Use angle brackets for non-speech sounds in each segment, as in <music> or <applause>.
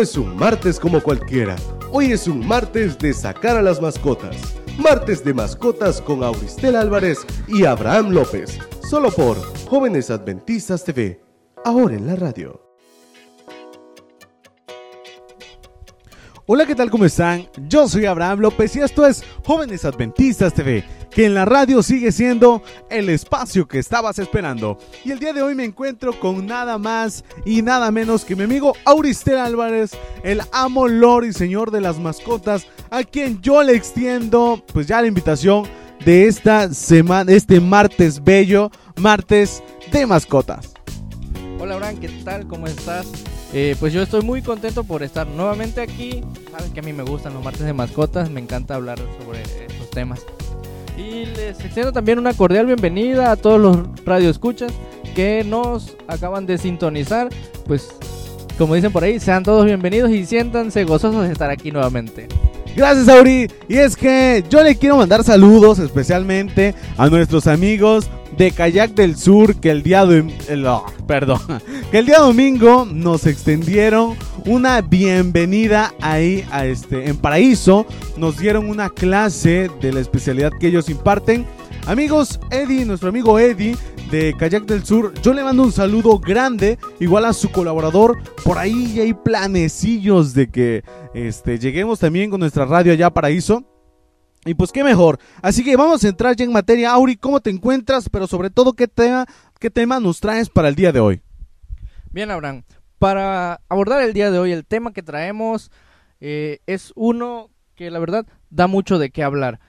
es un martes como cualquiera. Hoy es un martes de sacar a las mascotas. Martes de mascotas con Auristel Álvarez y Abraham López. Solo por Jóvenes Adventistas TV. Ahora en la radio. Hola, ¿qué tal? ¿Cómo están? Yo soy Abraham López y esto es Jóvenes Adventistas TV, que en la radio sigue siendo el espacio que estabas esperando. Y el día de hoy me encuentro con nada más y nada menos que mi amigo Auristel Álvarez, el amo, lord y señor de las mascotas, a quien yo le extiendo pues ya la invitación de esta semana, este martes bello, martes de mascotas. Hola Abraham, ¿qué tal? ¿Cómo estás? Eh, pues yo estoy muy contento por estar nuevamente aquí. Saben que a mí me gustan los martes de mascotas, me encanta hablar sobre estos temas. Y les extiendo también una cordial bienvenida a todos los radioescuchas que nos acaban de sintonizar. Pues como dicen por ahí, sean todos bienvenidos y siéntanse gozosos de estar aquí nuevamente. Gracias, Auri. Y es que yo le quiero mandar saludos especialmente a nuestros amigos de Kayak del Sur que el día de, oh, perdón, <laughs> que el día domingo nos extendieron una bienvenida ahí a este en Paraíso, nos dieron una clase de la especialidad que ellos imparten. Amigos, Eddie, nuestro amigo Eddie de Kayak del Sur, yo le mando un saludo grande, igual a su colaborador. Por ahí hay planecillos de que este, lleguemos también con nuestra radio allá a Paraíso. Y pues qué mejor. Así que vamos a entrar ya en materia. Auri, ¿cómo te encuentras? Pero sobre todo, ¿qué tema, qué tema nos traes para el día de hoy? Bien, Abraham, para abordar el día de hoy, el tema que traemos eh, es uno que la verdad da mucho de qué hablar.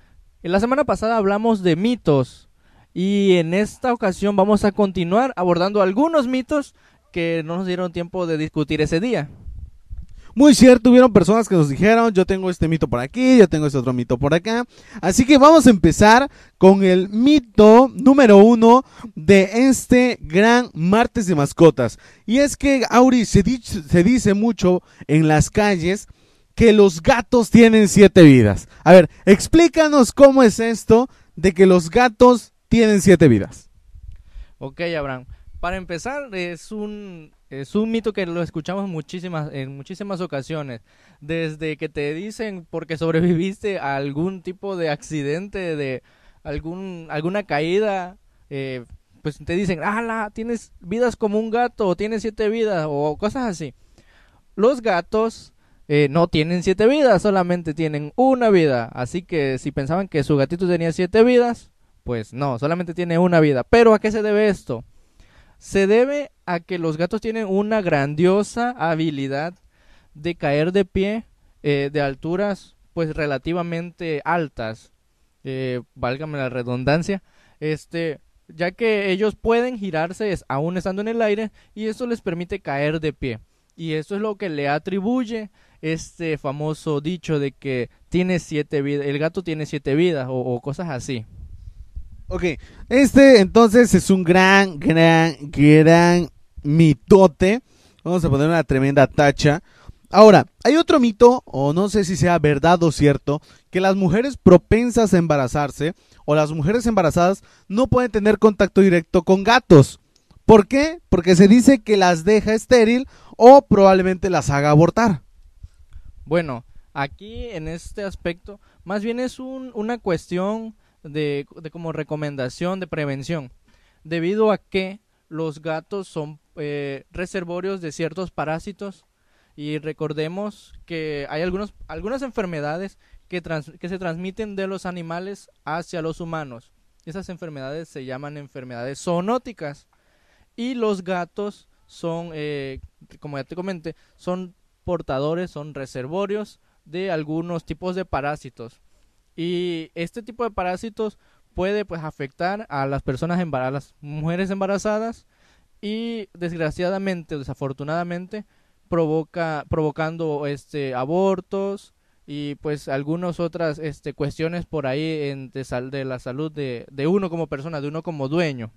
En la semana pasada hablamos de mitos y en esta ocasión vamos a continuar abordando algunos mitos que no nos dieron tiempo de discutir ese día. Muy cierto, hubieron personas que nos dijeron, yo tengo este mito por aquí, yo tengo este otro mito por acá. Así que vamos a empezar con el mito número uno de este gran martes de mascotas. Y es que, Auri, se, di- se dice mucho en las calles que los gatos tienen siete vidas. A ver, explícanos cómo es esto de que los gatos tienen siete vidas. Ok, Abraham. Para empezar, es un, es un mito que lo escuchamos muchísimas, en muchísimas ocasiones. Desde que te dicen porque sobreviviste a algún tipo de accidente, de algún, alguna caída, eh, pues te dicen, ala, tienes vidas como un gato, o tienes siete vidas, o cosas así. Los gatos eh, no tienen siete vidas, solamente tienen una vida. Así que si pensaban que su gatito tenía siete vidas, pues no, solamente tiene una vida. Pero ¿a qué se debe esto? Se debe a que los gatos tienen una grandiosa habilidad de caer de pie eh, de alturas pues relativamente altas, eh, válgame la redundancia, este, ya que ellos pueden girarse aún estando en el aire y eso les permite caer de pie. Y eso es lo que le atribuye este famoso dicho de que tiene siete vidas, el gato tiene siete vidas o- o cosas así. Ok, este entonces es un gran, gran, gran mitote. Vamos a poner una tremenda tacha. Ahora, hay otro mito, o no sé si sea verdad o cierto, que las mujeres propensas a embarazarse o las mujeres embarazadas no pueden tener contacto directo con gatos. ¿Por qué? Porque se dice que las deja estéril o probablemente las haga abortar. Bueno, aquí en este aspecto, más bien es un- una cuestión de, de como recomendación de prevención, debido a que los gatos son eh, reservorios de ciertos parásitos y recordemos que hay algunos, algunas enfermedades que, se transmiten de los animales hacia los humanos. Esas enfermedades se llaman enfermedades zoonóticas y los gatos son, eh, como ya te comenté, son portadores, son reservorios de algunos tipos de parásitos. Y este tipo de parásitos puede pues afectar a las personas embarazadas, mujeres embarazadas y desgraciadamente, o desafortunadamente, provoca provocando este abortos y pues algunas otras este cuestiones por ahí en, de, de la salud de, de uno como persona, de uno como dueño.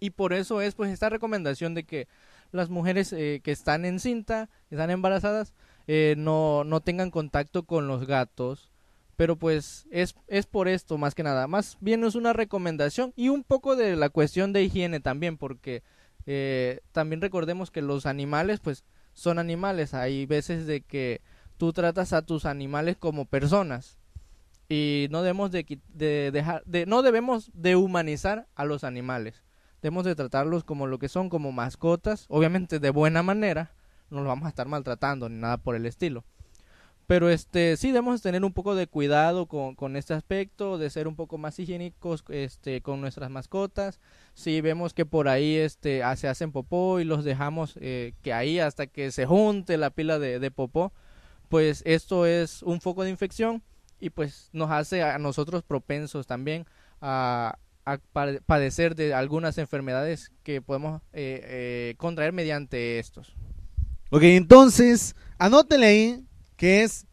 Y por eso es pues esta recomendación de que las mujeres eh, que están en cinta, que están embarazadas, eh, no, no tengan contacto con los gatos. Pero pues es, es por esto más que nada. Más bien es una recomendación y un poco de la cuestión de higiene también, porque eh, también recordemos que los animales pues son animales. Hay veces de que tú tratas a tus animales como personas y no debemos de, de dejar de no debemos de humanizar a los animales. Debemos de tratarlos como lo que son, como mascotas, obviamente de buena manera, no los vamos a estar maltratando ni nada por el estilo. Pero este sí debemos tener un poco de cuidado con, con, este aspecto, de ser un poco más higiénicos este, con nuestras mascotas. Si vemos que por ahí este, se hacen popó y los dejamos eh, que ahí hasta que se junte la pila de, de popó, pues esto es un foco de infección y pues nos hace a nosotros propensos también a, a padecer de algunas enfermedades que podemos eh, eh, contraer mediante estos. Ok, entonces, anótele ahí que es,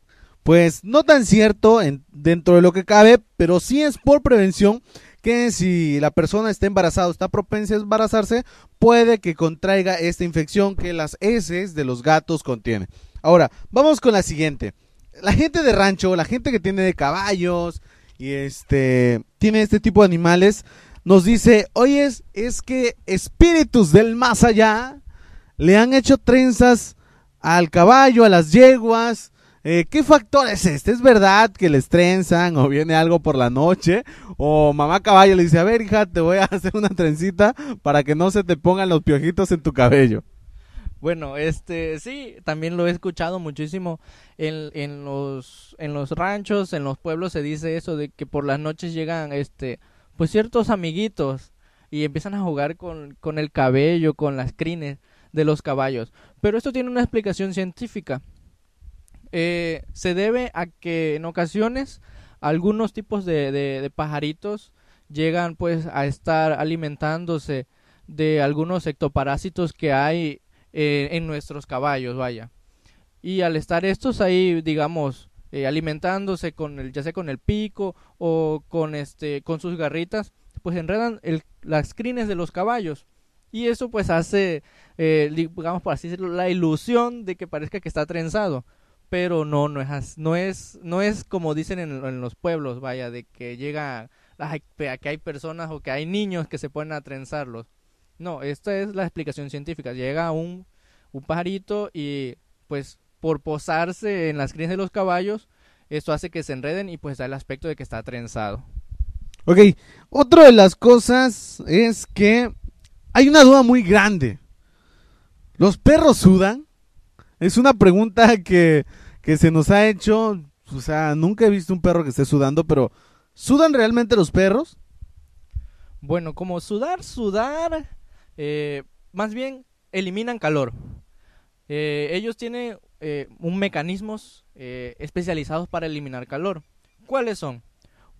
pues, no tan cierto en, dentro de lo que cabe, pero sí es por prevención que si la persona está embarazada está propensa a embarazarse, puede que contraiga esta infección que las heces de los gatos contienen. Ahora, vamos con la siguiente. La gente de rancho, la gente que tiene de caballos y este tiene este tipo de animales, nos dice, oye, es que espíritus del más allá le han hecho trenzas al caballo, a las yeguas, eh, ¿Qué factor es este? ¿Es verdad que les trenzan o viene algo por la noche? O mamá caballo le dice, a ver hija, te voy a <laughs> hacer una trencita para que no se te pongan los piojitos en tu cabello. Bueno, este, sí, también lo he escuchado muchísimo en, en, los, en los ranchos, en los pueblos se dice eso de que por las noches llegan, este, pues ciertos amiguitos y empiezan a jugar con, con el cabello, con las crines de los caballos. Pero esto tiene una explicación científica. Eh, se debe a que en ocasiones algunos tipos de, pajaritos llegan pues a estar alimentándose de algunos ectoparásitos que hay eh, en nuestros caballos, vaya. Y al estar estos ahí, digamos, eh, alimentándose con el, ya sea con el pico o con este, con sus garritas, pues enredan el, las crines de los caballos. Y eso pues hace, digamos por así decirlo, la ilusión de que parezca que está trenzado pero no, no es, no es, no es como dicen en, los pueblos, vaya, de que llega, a, que hay personas o que hay niños que se ponen a trenzarlos. No, esta es la explicación científica. Llega un, un pajarito y pues por posarse en las crines de los caballos, esto hace que se enreden y pues da el aspecto de que está trenzado. Ok, otra de las cosas es que hay una duda muy grande. ¿Los perros sudan? Es una pregunta que que se nos ha hecho, o sea, nunca he visto un perro que esté sudando, pero ¿sudan realmente los perros? Bueno, como sudar, sudar, eh, más bien eliminan calor. Eh, ellos tienen eh, un mecanismos especializados para eliminar calor. ¿Cuáles son?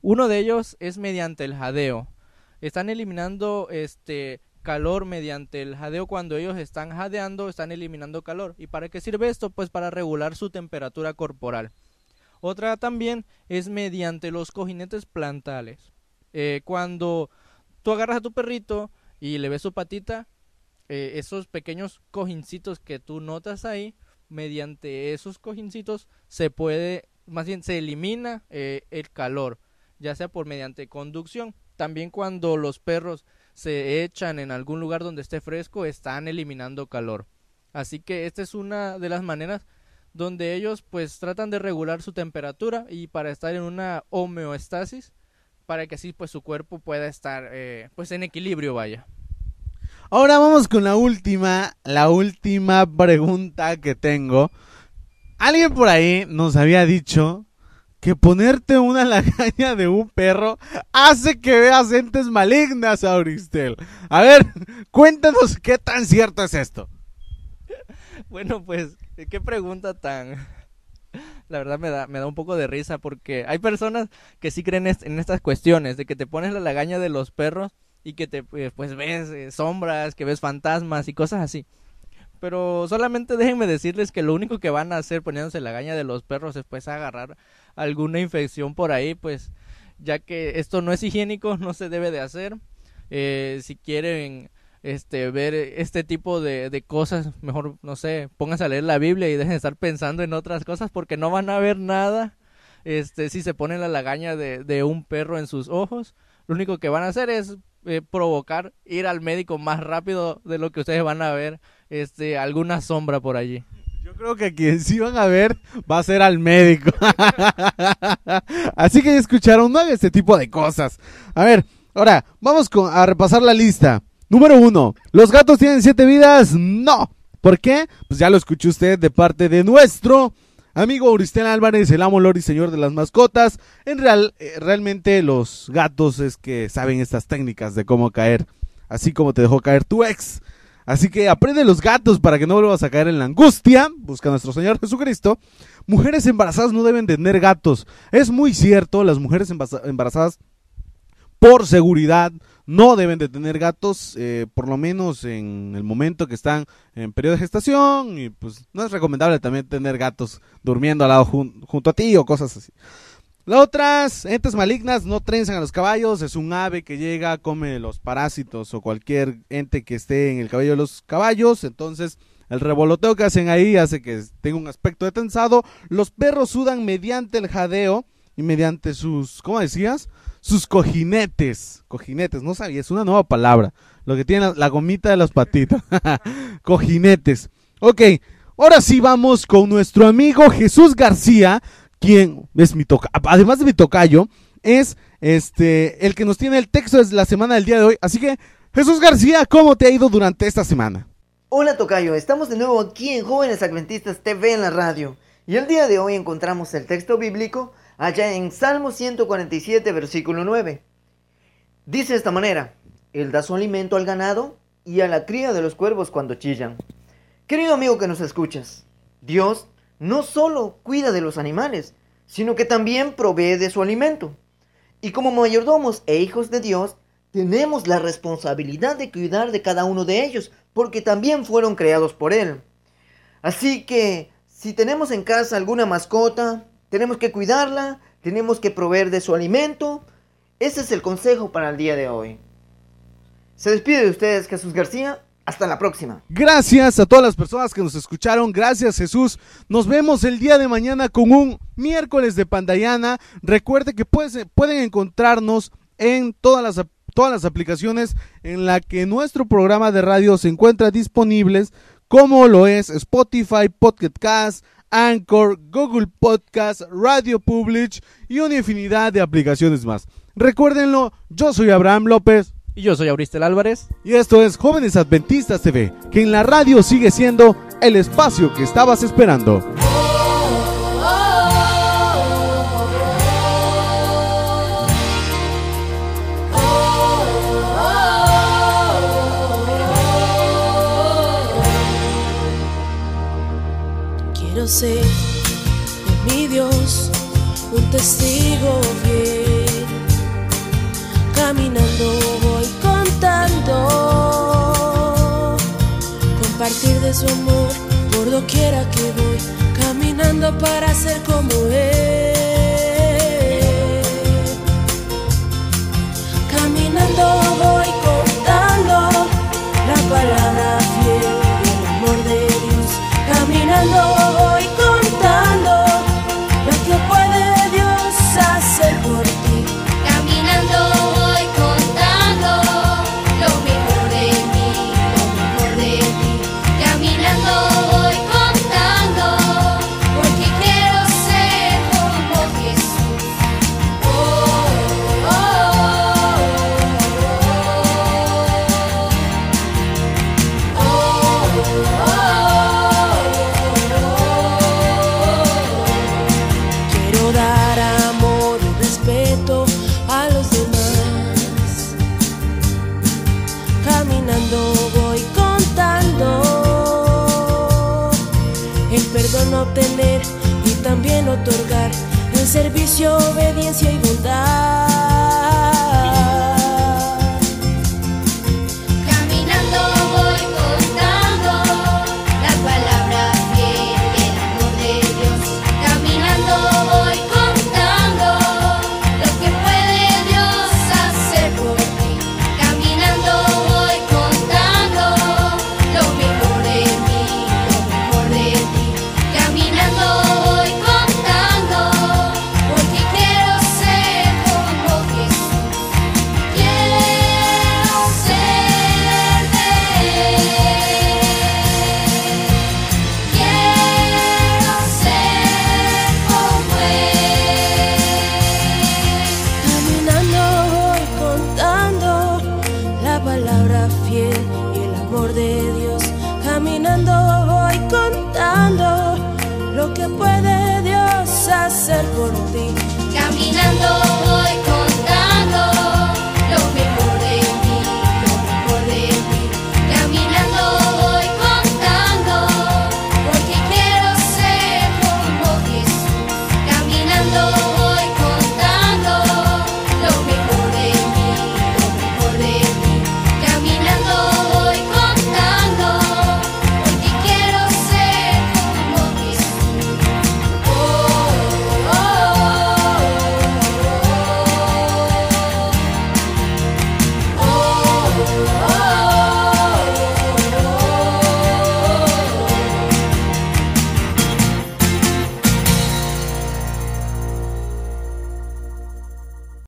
Uno de ellos es mediante el jadeo. Están eliminando este calor mediante el jadeo. Cuando ellos están jadeando, están eliminando calor. ¿Y para qué sirve esto? Pues para regular su temperatura corporal. Otra también es mediante los cojinetes plantales. Eh, cuando tú agarras a tu perrito y le ves su patita, eh, esos pequeños cojincitos que tú notas ahí, mediante esos cojincitos se puede, más bien se elimina eh, el calor, ya sea por mediante conducción. También cuando los perros se echan en algún lugar donde esté fresco, están eliminando calor. Así que esta es una de las maneras donde ellos pues tratan de regular su temperatura y para estar en una homeostasis para que así pues su cuerpo pueda estar eh, pues en equilibrio vaya. Ahora vamos con la última, la última pregunta que tengo. Alguien por ahí nos había dicho que ponerte una <laughs> lagaña de un perro hace que veas entes malignas, Auristel. A ver, cuéntanos qué tan cierto es esto. Bueno, pues, qué pregunta tan... La verdad me da, me da un poco de risa porque hay personas que sí creen en estas cuestiones, de que te pones la lagaña de los perros y que te pues, pues ves eh, sombras, que ves fantasmas y cosas así. Pero solamente <laughs> déjenme decirles que lo único que van a hacer poniéndose la gaña de los perros es pues agarrar alguna infección por ahí, pues ya que esto no es higiénico, <laughs> no se debe de hacer. Eh, si quieren este ver este tipo de, de, cosas, mejor no sé, pónganse a leer la Biblia y dejen de estar pensando en otras cosas porque no van a ver nada. Este, si se ponen la lagaña de, de un perro en sus ojos, lo único que van a hacer es eh, provocar ir al médico más rápido de lo que ustedes van a ver este alguna sombra por allí. Yo creo que quien sí van a ver va a ser al médico. <laughs> Así que ya escucharon, no haga este tipo de cosas. A ver, ahora vamos a repasar la lista. Número uno, ¿los gatos tienen siete vidas? No. ¿Por qué? Pues ya lo escuchó usted de parte de nuestro amigo Auristela Álvarez, el amo Lord y señor de las mascotas. En real, eh, realmente los gatos es que saben estas técnicas de cómo caer, así como te dejó caer tu ex. Así que aprende los gatos para que no vuelvas a caer en la angustia. Busca a nuestro Señor Jesucristo. Mujeres embarazadas no deben tener gatos. Es muy cierto, las mujeres embaraza- embarazadas, por seguridad, no deben de tener gatos, eh, por lo menos en el momento que están en periodo de gestación. Y pues no es recomendable también tener gatos durmiendo al lado jun- junto a ti o cosas así. Las otras entes malignas no trenzan a los caballos, es un ave que llega, come los parásitos o cualquier ente que esté en el cabello de los caballos, entonces el revoloteo que hacen ahí hace que tenga un aspecto de tensado. Los perros sudan mediante el jadeo y mediante sus, ¿cómo decías? Sus cojinetes, cojinetes, no sabía, es una nueva palabra, lo que tiene la, la gomita de las patitas, <laughs> cojinetes. Ok, ahora sí vamos con nuestro amigo Jesús García, quien es mi toca, además de mi tocayo, es este el que nos tiene el texto de la semana del día de hoy. Así que, Jesús García, ¿cómo te ha ido durante esta semana? Hola Tocayo, estamos de nuevo aquí en Jóvenes Adventistas TV en la radio. Y el día de hoy encontramos el texto bíblico allá en Salmo 147, versículo 9. Dice de esta manera, Él da su alimento al ganado y a la cría de los cuervos cuando chillan. Querido amigo que nos escuchas, Dios no solo cuida de los animales, sino que también provee de su alimento. Y como mayordomos e hijos de Dios, tenemos la responsabilidad de cuidar de cada uno de ellos, porque también fueron creados por Él. Así que, si tenemos en casa alguna mascota, tenemos que cuidarla, tenemos que proveer de su alimento. Ese es el consejo para el día de hoy. Se despide de ustedes Jesús García. Hasta la próxima. Gracias a todas las personas que nos escucharon. Gracias, Jesús. Nos vemos el día de mañana con un miércoles de Pandayana. Recuerde que pueden encontrarnos en todas las, todas las aplicaciones en la que nuestro programa de radio se encuentra disponibles, como lo es Spotify, Podcast Cast, Anchor, Google Podcast, Radio Publish y una infinidad de aplicaciones más. Recuérdenlo, yo soy Abraham López. Y yo soy Auristel Álvarez. Y esto es Jóvenes Adventistas TV, que en la radio sigue siendo el espacio que estabas esperando. Quiero ser de mi Dios un testigo de su amor por doquiera que voy. Caminando para ser como Él. Obtener y también otorgar en servicio, obediencia y bondad. y el amor de Dios. Caminando voy contando lo que puede Dios hacer por ti. Caminando voy.